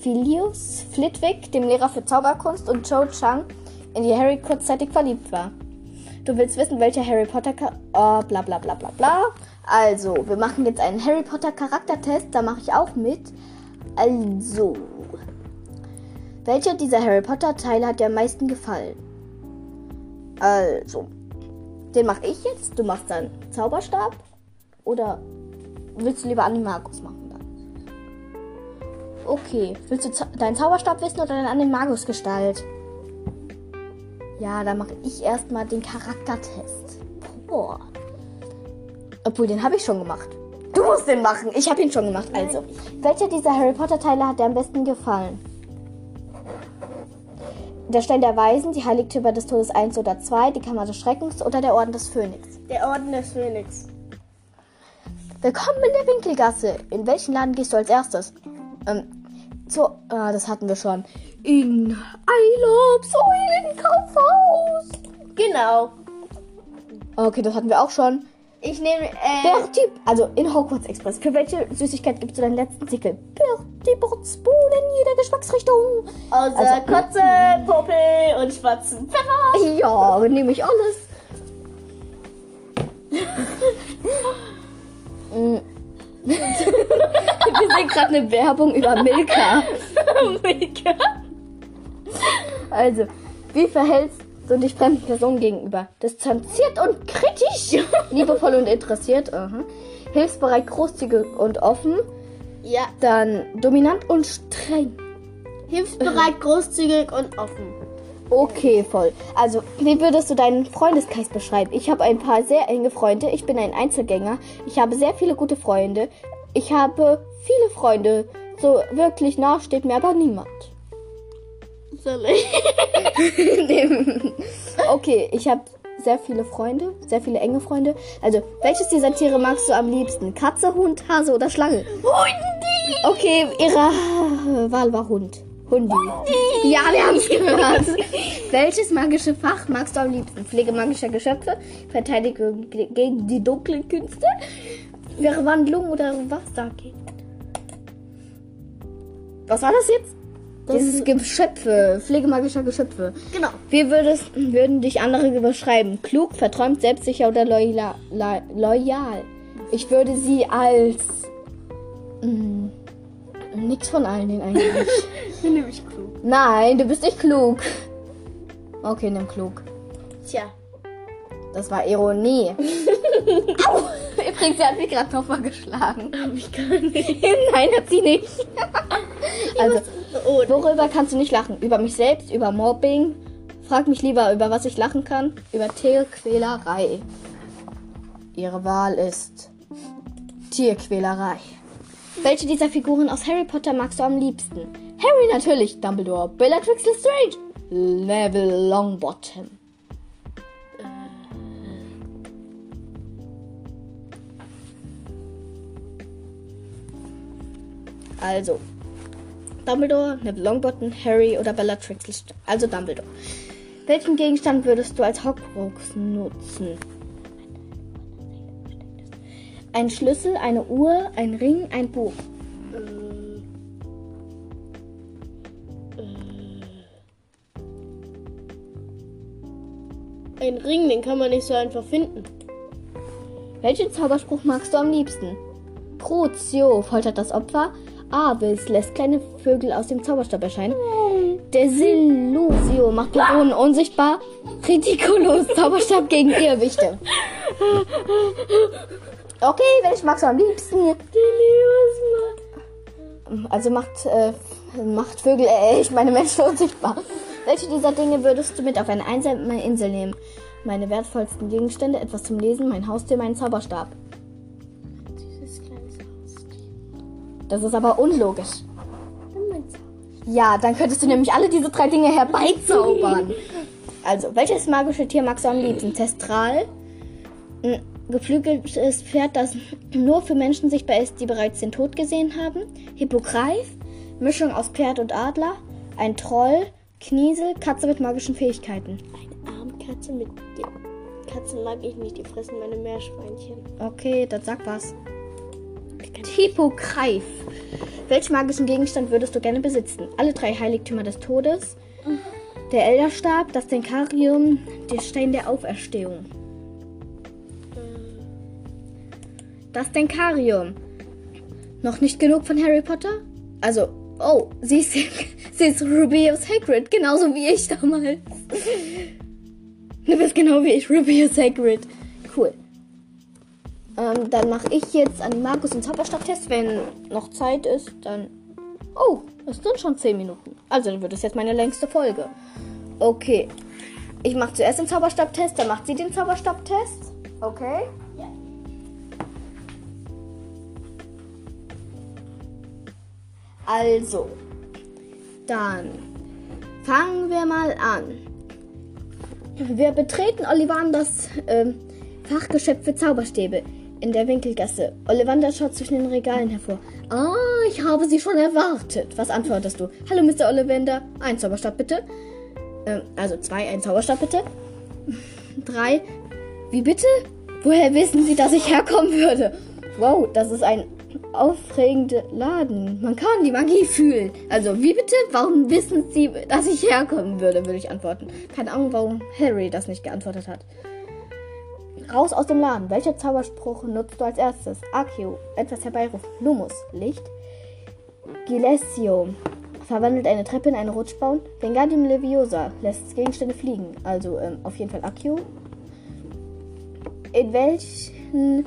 Philius Flitwick, dem Lehrer für Zauberkunst, und Cho Chang, in die Harry kurzzeitig verliebt war. Du willst wissen, welcher Harry Potter... Oh, bla bla bla bla bla. Also, wir machen jetzt einen Harry Potter Charaktertest, da mache ich auch mit. Also, welcher dieser Harry Potter Teile hat dir am meisten gefallen? Also, den mache ich jetzt. Du machst dann Zauberstab. Oder willst du lieber Animagus machen dann? Okay. Willst du deinen Zauberstab wissen oder deine Animagus-Gestalt? Ja, dann mache ich erstmal den Charaktertest. Boah. Obwohl, den habe ich schon gemacht. Du musst den machen. Ich habe ihn schon gemacht. Also, welcher dieser Harry Potter Teile hat dir am besten gefallen? Der Stein der Weisen, die Heiligtümer des Todes 1 oder 2, die Kammer des Schreckens oder der Orden des Phönix. Der Orden des Phönix. Willkommen in der Winkelgasse. In welchen Laden gehst du als erstes? Ähm, so, ah, das hatten wir schon. In Eilobs Eulenkaufhaus. Genau. Okay, das hatten wir auch schon. Ich nehme, äh, Bertie, also in Hogwarts Express. Für welche Süßigkeit gibst du deinen letzten Siegel? Bertie Botts Bohnen in jeder Geschmacksrichtung. außer also- Kotze, Popel und schwarzen Pfeffer. Ja, nehme ich alles. Mm. Wir sehen gerade eine Werbung über Milka. Milka. Also, wie verhältst du dich fremden Personen gegenüber? Distanziert und kritisch. Liebevoll und interessiert. aha. Hilfsbereit, großzügig und offen. Ja, Dann dominant und streng. hilfsbereit, großzügig und offen. Okay, voll. Also, wie würdest du deinen Freundeskreis beschreiben? Ich habe ein paar sehr enge Freunde. Ich bin ein Einzelgänger. Ich habe sehr viele gute Freunde. Ich habe viele Freunde. So wirklich nah steht mir aber niemand. Soll ich? Okay, ich habe sehr viele Freunde, sehr viele enge Freunde. Also, welches dieser Tiere magst du am liebsten? Katze, Hund, Hase oder Schlange? Hundi! Okay, ihre Wahl war Hund. Hundi. Ja, wir haben es gehört. Welches magische Fach magst du am liebsten? Pflege magischer Geschöpfe, Verteidigung ge- gegen die dunklen Künste, Verwandlung oder Wassergegend? Was war das jetzt? Das Dieses ist- Geschöpfe, Pflege magischer Geschöpfe. Genau. Wie würdest, würden dich andere beschreiben? Klug, verträumt, selbstsicher oder loyal? loyal? Ich würde sie als. Mh, nix von allen den eigentlich. Bin nämlich klug. Nein, du bist nicht klug. Okay, nimm klug. Tja. Das war Ironie. Au! Übrigens, sie hat mich gerade nochmal geschlagen. Hab ich gar nicht. Nein, hat sie nicht. also, Oh, worüber kannst du nicht lachen? Über mich selbst, über Mobbing? Frag mich lieber, über was ich lachen kann. Über Tierquälerei. Ihre Wahl ist Tierquälerei. Welche dieser Figuren aus Harry Potter magst du am liebsten? Harry natürlich, Dumbledore, Bellatrix Lestrange, Neville Longbottom. Also, Dumbledore, Neville Longbottom, Harry oder Bellatrix Lestrange. Also Dumbledore. Welchen Gegenstand würdest du als Hogwarts nutzen? Ein Schlüssel, eine Uhr, ein Ring, ein Buch. ein Ring, den kann man nicht so einfach finden. Welchen Zauberspruch magst du am liebsten? Crucio foltert das Opfer. Avis lässt kleine Vögel aus dem Zauberstab erscheinen. Desillusio macht Personen unsichtbar. Ridiculous Zauberstab gegen Irrwichte. Okay, welchen magst du am liebsten? Also macht, äh, macht Vögel, äh, ich meine Menschen unsichtbar. Welche dieser Dinge würdest du mit auf eine einsame Insel nehmen? Meine wertvollsten Gegenstände, etwas zum Lesen, mein Haustier, meinen Zauberstab. Dieses kleines Haus. Das ist aber unlogisch. Ja, dann könntest du nämlich alle diese drei Dinge herbeizaubern. Also, welches magische Tier magst du am liebsten? Testral, geflügeltes Pferd, das nur für Menschen sichtbar ist, die bereits den Tod gesehen haben. Hippogreif, Mischung aus Pferd und Adler. Ein Troll, Kniesel, Katze mit magischen Fähigkeiten. Ein Katze mit dir. Katzen mag ich nicht, die fressen meine Meerschweinchen. Okay, dann sag was. Hippogreif. Welchen magischen Gegenstand würdest du gerne besitzen? Alle drei Heiligtümer des Todes, der Elderstab, das Denkarium, der Stein der Auferstehung. Das Denkarium. Noch nicht genug von Harry Potter? Also, oh, sie ist, sie ist Rubius Hagrid, genauso wie ich damals. Du bist genau wie ich, Rubius Hagrid. Cool. Ähm, dann mache ich jetzt an Markus und Zauberstab-Test. Wenn noch Zeit ist, dann. Oh, es sind schon 10 Minuten. Also dann wird es jetzt meine längste Folge. Okay. Ich mache zuerst den Zauberstab-Test, dann macht sie den Zauberstab-Test. Okay? Also, dann fangen wir mal an. Wir betreten Ollivanders ähm, Fachgeschäft für Zauberstäbe in der Winkelgasse. Ollivander schaut zwischen den Regalen hervor. Ah, ich habe Sie schon erwartet. Was antwortest du? Hallo, Mr. Ollivander. Ein Zauberstab bitte. Ähm, also zwei, ein Zauberstab bitte. Drei. Wie bitte? Woher wissen Sie, dass ich herkommen würde? Wow, das ist ein aufregender Laden. Man kann die Magie fühlen. Also, wie bitte? Warum wissen Sie, dass ich herkommen würde, würde ich antworten. Keine Ahnung, warum Harry das nicht geantwortet hat. Raus aus dem Laden. Welcher Zauberspruch nutzt du als erstes? Accio, etwas herbeirufen. Lumus, Licht. Gilesio, verwandelt eine Treppe in eine Rutschbahn. Vengadium Leviosa, lässt Gegenstände fliegen. Also ähm, auf jeden Fall Accio. In welchen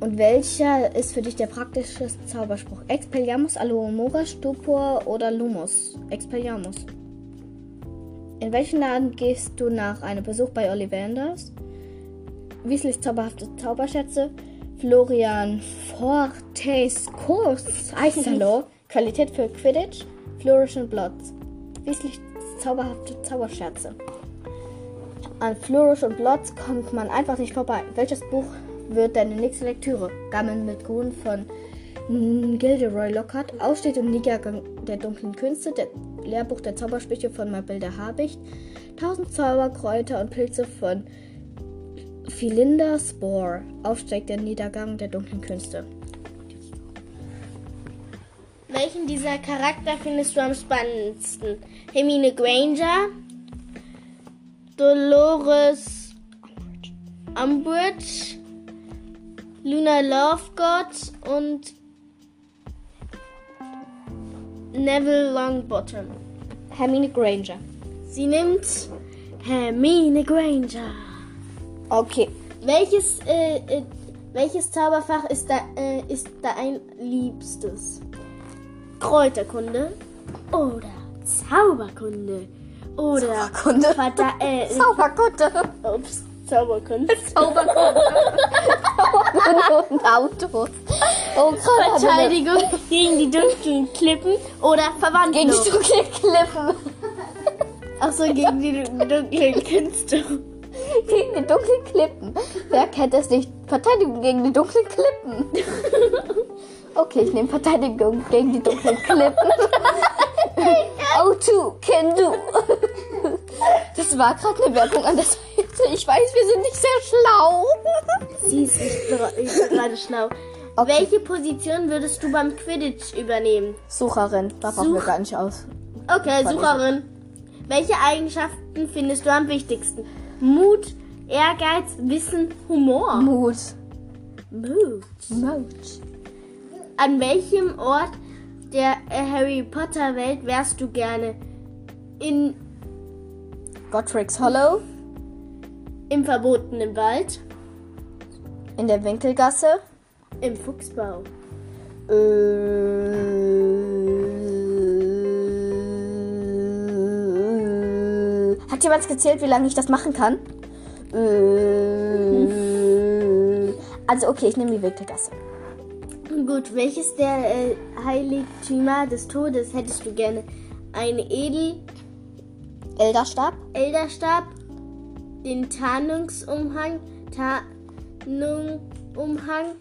und welcher ist für dich der praktische Zauberspruch? Expelliarmus, Alohomora, Stupor oder Lumus? Expelliarmus. In welchen Laden gehst du nach einem Besuch bei Ollivanders? Weasleys zauberhafte Zauberschätze. Florian Fortes Kurs Eisalo. Qualität für Quidditch. Flourish and Blots. Weasleys zauberhafte Zauberschätze. An Flourish und Blots kommt man einfach nicht vorbei. Welches Buch wird deine nächste Lektüre? Gammeln mit Grün von Gilderoy Lockhart. Aussteht im Niedergang der dunklen Künste. Der Lehrbuch der Zaubersprüche von Mabilda Habicht. Tausend Zauberkräuter und Pilze von Philinda Spore. Aufsteigt der Niedergang der dunklen Künste. Welchen dieser Charakter findest du am spannendsten? Hermine Granger, Dolores Umbridge, Luna Lovegood und Neville Longbottom. Hermine Granger. Sie nimmt Hermine Granger. Okay. Welches, äh, äh, welches Zauberfach ist da, äh, ist dein liebstes? Kräuterkunde oder Zauberkunde oder Zauberkunde. Vata äh, Zauberkunde. ups, Zauberkunde. Zauberkunde. Autos. Oh, eine- Verteidigung gegen die dunklen Klippen oder Verwandlung. Gegen die dunklen Klippen. Achso, gegen die dunklen Künste. Gegen die dunklen Klippen. Wer kennt es nicht? Verteidigung gegen die dunklen Klippen. Okay, ich nehme Verteidigung gegen die dunklen Klippen. O2, can do. Das war gerade eine Werbung an der Seite. Ich weiß, wir sind nicht sehr schlau. Sie ist nicht ist gerade schlau. Okay. Welche Position würdest du beim Quidditch übernehmen? Sucherin, da brauchen wir gar nicht aus. Okay, Warte. Sucherin. Welche Eigenschaften findest du am wichtigsten? Mut, Ehrgeiz, Wissen, Humor. Mut. Mut. Mut. An welchem Ort der äh, Harry Potter Welt wärst du gerne? In, Godric's Hollow. Im verbotenen Wald? In der Winkelgasse. Im Fuchsbau? Äh, Hat jemand gezählt, wie lange ich das machen kann? Äh, also okay, ich nehme die Winkelgasse. Gut, welches der äh, Heiligtümer des Todes hättest du gerne? Eine Edel, Elderstab. Elderstab, den Tarnungsumhang, Tarnungumhang,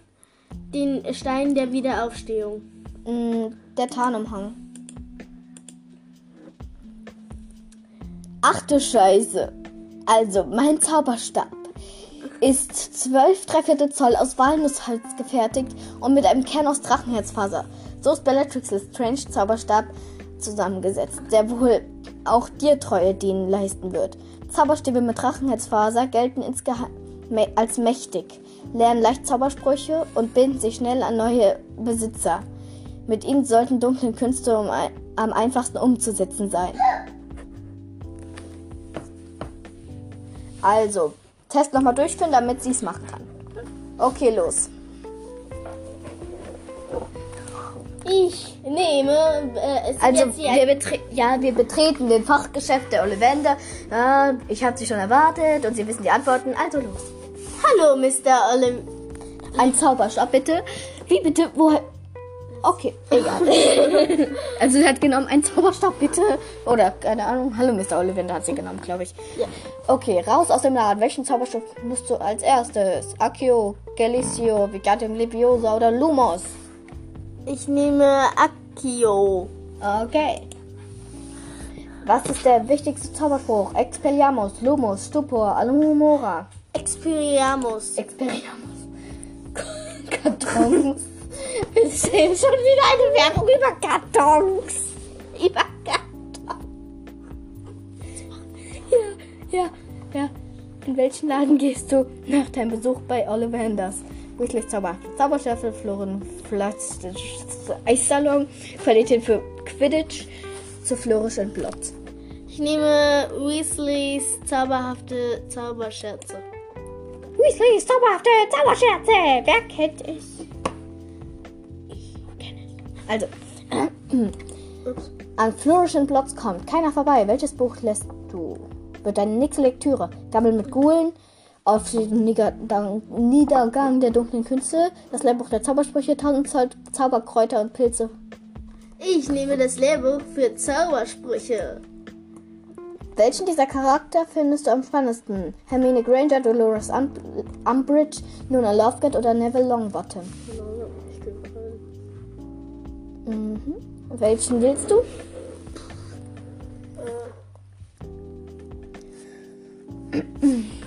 den Stein der Wiederaufstehung. Mm, Der Tarnumhang. Ach du Scheiße. Also, mein Zauberstab ist 12 Dreiviertel Zoll aus Walnussholz gefertigt und mit einem Kern aus Drachenherzfaser. So ist Bellatrix Strange Zauberstab zusammengesetzt, der wohl auch dir Treue dienen leisten wird. Zauberstäbe mit Drachenherzfaser gelten insgeheim als mächtig, lernen leicht Zaubersprüche und binden sich schnell an neue Besitzer. Mit ihnen sollten dunkle Künste um ein, am einfachsten umzusetzen sein. Also, Test nochmal durchführen, damit sie es machen kann. Okay, los. Ich nehme äh, es Also, wir, betre ja, wir betreten den Fachgeschäft der Ollivander. Ja, ich habe sie schon erwartet und sie wissen die Antworten. Also los. Hallo, Mr. Olim. Ein Zauberstab, bitte. Wie bitte? Woher? Okay, egal. also sie hat genommen einen Zauberstab, bitte. Oder, keine Ahnung. Hallo, Mr. Ollivander hat sie genommen, glaube ich. Ja. Okay, raus aus dem Laden. Welchen Zauberstab musst du als erstes? Accio, Galicio, Vigatium Leviosa oder Lumos? Ich nehme Akio. Okay. Was ist der wichtigste Zauberspruch? Expelliarmus, Lumos, Stupor, Alumora. Experiamus. Expelliarmus. Kartons. Wir sehen schon wieder eine Werbung über Kartons. Über Kartons. Ja, ja, ja. In welchen Laden gehst du nach deinem Besuch bei Ollivanders? Weasley Zauber. Zauberschärfe, Floren, Platz, Eissalon, Qualität für Quidditch, zu Flourish und Blotz. Ich nehme Weasleys zauberhafte Zauberscherze. Weasleys zauberhafte Zauberscherze. Wer kennt es? Ich kenne es. Also, Ups. an Flourish and Blotz kommt keiner vorbei. Welches Buch lässt du? Wird deine nächste Lektüre? Gammel mit Gulen, auf den Niedergang, der dunklen Künste, das Lehrbuch der Zaubersprüche, tausend Zau Zauberkräuter und Pilze. Ich nehme das Lehrbuch für Zaubersprüche. Welchen dieser Charakter findest du am spannendsten? Hermine Granger, Dolores um Umbridge, Luna Lovegood oder Neville Longbottom? Mhm. Welchen willst du? Hermine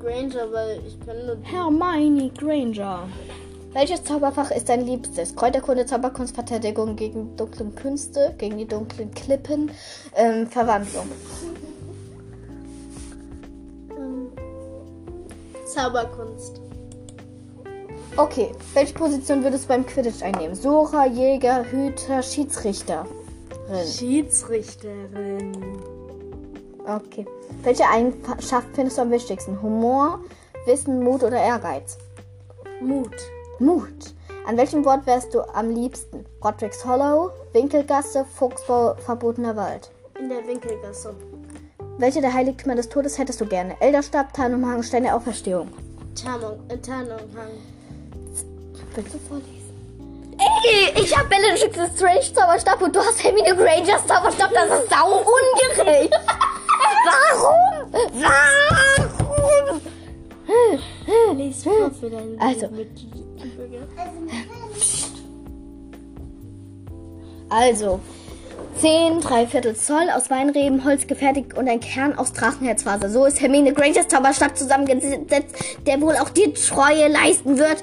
Granger, weil ich kann nur Hermione Granger. Welches Zauberfach ist dein liebstes? Kräuterkunde, Zauberkunst, Verteidigung gegen dunkle Künste, gegen die dunklen Klippen, ähm, Verwandlung. ähm, Zauberkunst. Okay, welche Position würdest du beim Quidditch einnehmen? Sucher, Jäger, Hüter, Schiedsrichterin. Schiedsrichterin. Okay. Welche Eigenschaft findest du am wichtigsten? Humor, Wissen, Mut oder Ehrgeiz? Mut. Mut. An welchem Wort wärst du am liebsten? Rodricks Hollow, Winkelgasse, Fuchsbau, Verbotener Wald. In der Winkelgasse. Welche der Heiligtümer des Todes hättest du gerne? Elderstab, Tarnumhang, Stein der Auferstehung. Tarnung, äh, Tarnumhang. Willst du vorlesen? Ey, ich hab Bellatrix Strange Zauberstab und du hast Hermine Grangers Zauberstab. Das ist sau ungerecht. Warum? Warum? Lies vor für deinen Also. Also, 10 Dreiviertel Zoll aus Weinreben, Holz gefertigt und ein Kern aus Drachenherzfaser. So ist Hermine Grangers Zauberstab zusammengesetzt, der wohl auch dir Treue leisten wird.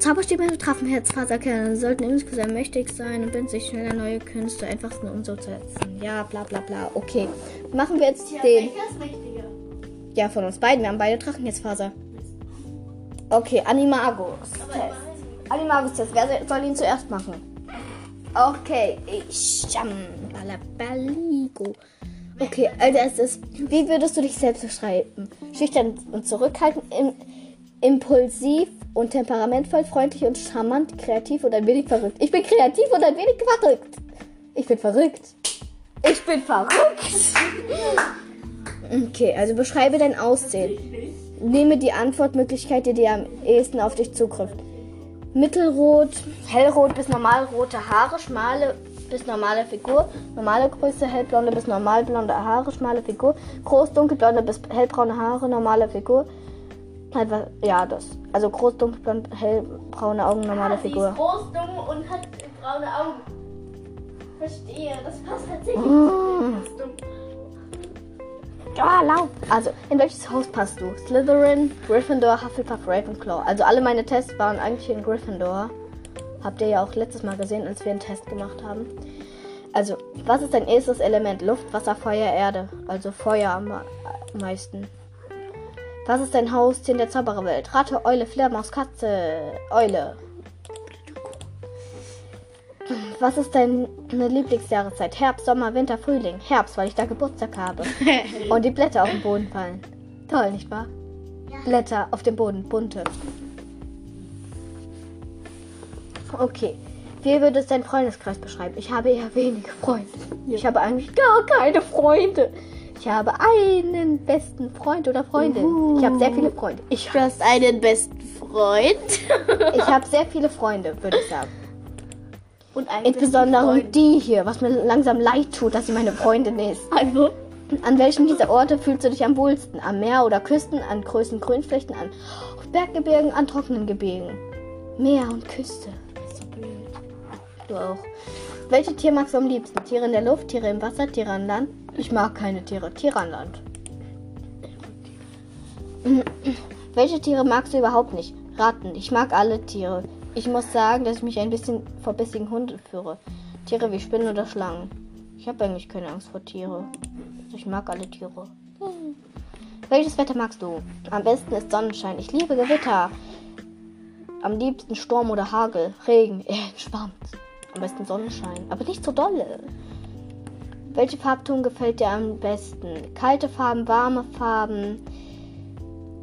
Zauberstäbe mit Drachenherzfaserkernen sollten insgesamt mächtig sein und binden sich schnell an neue Künste, einfachsten umzusetzen. Ja, bla bla bla. Okay, machen wir jetzt den... ist mächtiger? Ja, von uns beiden. Wir haben beide Drachenherzfaser. Okay, Animagus. Test. Animagus Test. Wer soll ihn zuerst machen? Okay, ich. Balabaligo. Okay, als erstes, wie würdest du dich selbst beschreiben? Schüchtern und zurückhaltend, im, impulsiv und temperamentvoll, freundlich und charmant, kreativ und ein wenig verrückt. Ich bin kreativ und ein wenig verrückt. Ich bin verrückt. Ich bin verrückt. Okay, also beschreibe dein Aussehen. Nehme die Antwortmöglichkeit, die dir am ehesten auf dich zutrifft. Mittelrot, hellrot bis normalrote Haare, schmale bis normale Figur, normale Größe, hellblonde bis normalblonde Haare, schmale Figur, groß, dunkelblonde bis hellbraune Haare, normale Figur. Halt was- Ja, das. Also groß, dunkelblond, hellbraune Augen, normale Sie ist Figur. groß, dumm und hat braune Augen. Verstehe, das passt tatsächlich. Mm. Ist dumm. Oh, laut. Also, in welches Haus passt du? Slytherin, Gryffindor, Hufflepuff, Ravenclaw. Also, alle meine Tests waren eigentlich in Gryffindor. Habt ihr ja auch letztes Mal gesehen, als wir einen Test gemacht haben. Also, was ist dein erstes Element? Luft, Wasser, Feuer, Erde. Also Feuer am meisten. Was ist dein Haustier in der Zaubererwelt? Ratte, Eule, Fledermaus, Katze, Eule. Was ist deine Lieblingsjahreszeit? Herbst, Sommer, Winter, Frühling. Herbst, weil ich da Geburtstag habe. Und die Blätter auf den Boden fallen. Toll, nicht wahr? Ja. Blätter auf dem Boden, bunte. Okay. Wie würdest du deinen Freundeskreis beschreiben? Ich habe eher wenige Freunde. Ja. Ich habe eigentlich gar keine Freunde. Ich habe einen besten Freund oder Freundin. Uh. Ich habe sehr viele Freunde. Ich du hast einen besten Freund. ich habe sehr viele Freunde, würde ich sagen. Und Insbesondere die hier, was mir langsam leid tut, dass sie meine Freundin ist. Also? An welchem dieser Orte fühlst du dich am wohlsten? Am Meer oder Küsten, an größten Grünflächen, an Berggebirgen, an trockenen Gebirgen? Meer und Küste. Du auch. Welche Tiere magst du am liebsten? Tiere in der Luft, Tiere im Wasser, Tiere an Land? Ich mag keine Tiere. Tiere an Land. Welche Tiere magst du überhaupt nicht? Ratten. Ich mag alle Tiere. Ich muss sagen, dass ich mich ein bisschen vor bissigen Hunden führe. Tiere wie Spinnen oder Schlangen. Ich habe eigentlich keine Angst vor Tiere. Ich mag alle Tiere. Welches Wetter magst du? Am besten ist Sonnenschein. Ich liebe Gewitter. Am liebsten Sturm oder Hagel. Regen. Äh. Am besten Sonnenschein. Aber nicht so dolle. Welche Farbton gefällt dir am besten? Kalte Farben, warme Farben,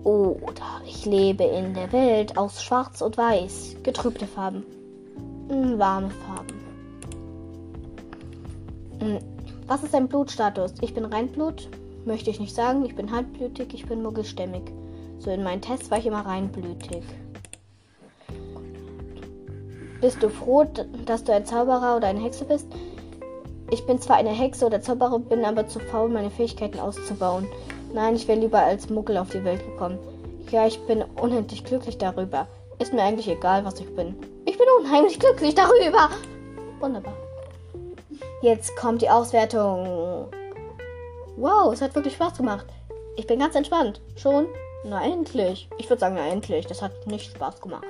oder ich lebe in der Welt aus Schwarz und Weiß. Getrübte Farben. Hm, warme Farben. Hm, was ist dein Blutstatus? Ich bin Reinblut. Möchte ich nicht sagen. Ich bin halbblütig. Ich bin muggelstämmig. So in meinen Tests war ich immer reinblütig. Bist du froh, dass du ein Zauberer oder eine Hexe bist? Ich bin zwar eine Hexe oder Zauberer, bin aber zu faul, meine Fähigkeiten auszubauen. Nein, ich wäre lieber als Muggel auf die Welt gekommen. Ja, ich bin unendlich glücklich darüber. Ist mir eigentlich egal, was ich bin. Ich bin unheimlich glücklich darüber. Wunderbar. Jetzt kommt die Auswertung. Wow, es hat wirklich Spaß gemacht. Ich bin ganz entspannt. Schon? Na endlich. Ich würde sagen, na endlich. Das hat nicht Spaß gemacht.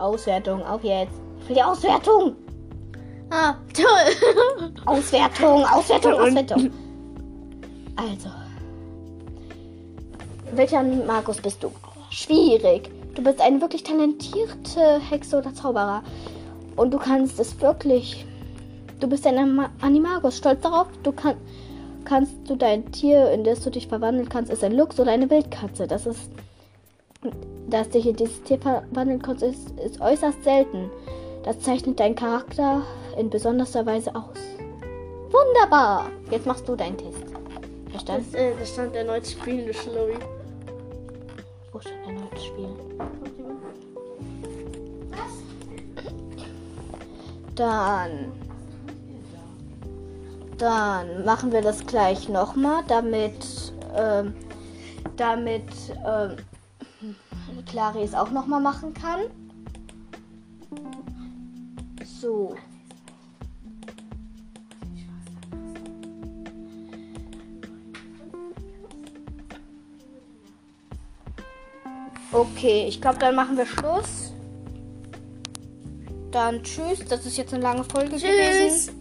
Auswertung, auf jetzt. Für die Auswertung. Ah, toll. Auswertung, Auswertung, Auswertung. Also. Welcher Markus bist du? Schwierig. Du bist eine wirklich talentierte Hexe oder Zauberer. Und du kannst es wirklich. Du bist ein Animagus. Stolz darauf. Du kann, kannst du dein Tier, in das du dich verwandeln kannst, ist ein Luchs oder eine Wildkatze. Das ist. Dass dich in dieses Tier verwandeln kannst, ist, ist äußerst selten. Das zeichnet deinen Charakter in besonderer Weise aus. Wunderbar! Jetzt machst du deinen Test. Verstanden? Das, äh, das stand erneut Spielen, du Schlurry. Wo stand erneut Spielen? Dann. Dann machen wir das gleich nochmal, damit. Ähm, damit. Ähm, Clary es auch nochmal machen kann. So. Okay, ich glaube, dann machen wir Schluss. Dann tschüss. Das ist jetzt eine lange Folge tschüss. gewesen.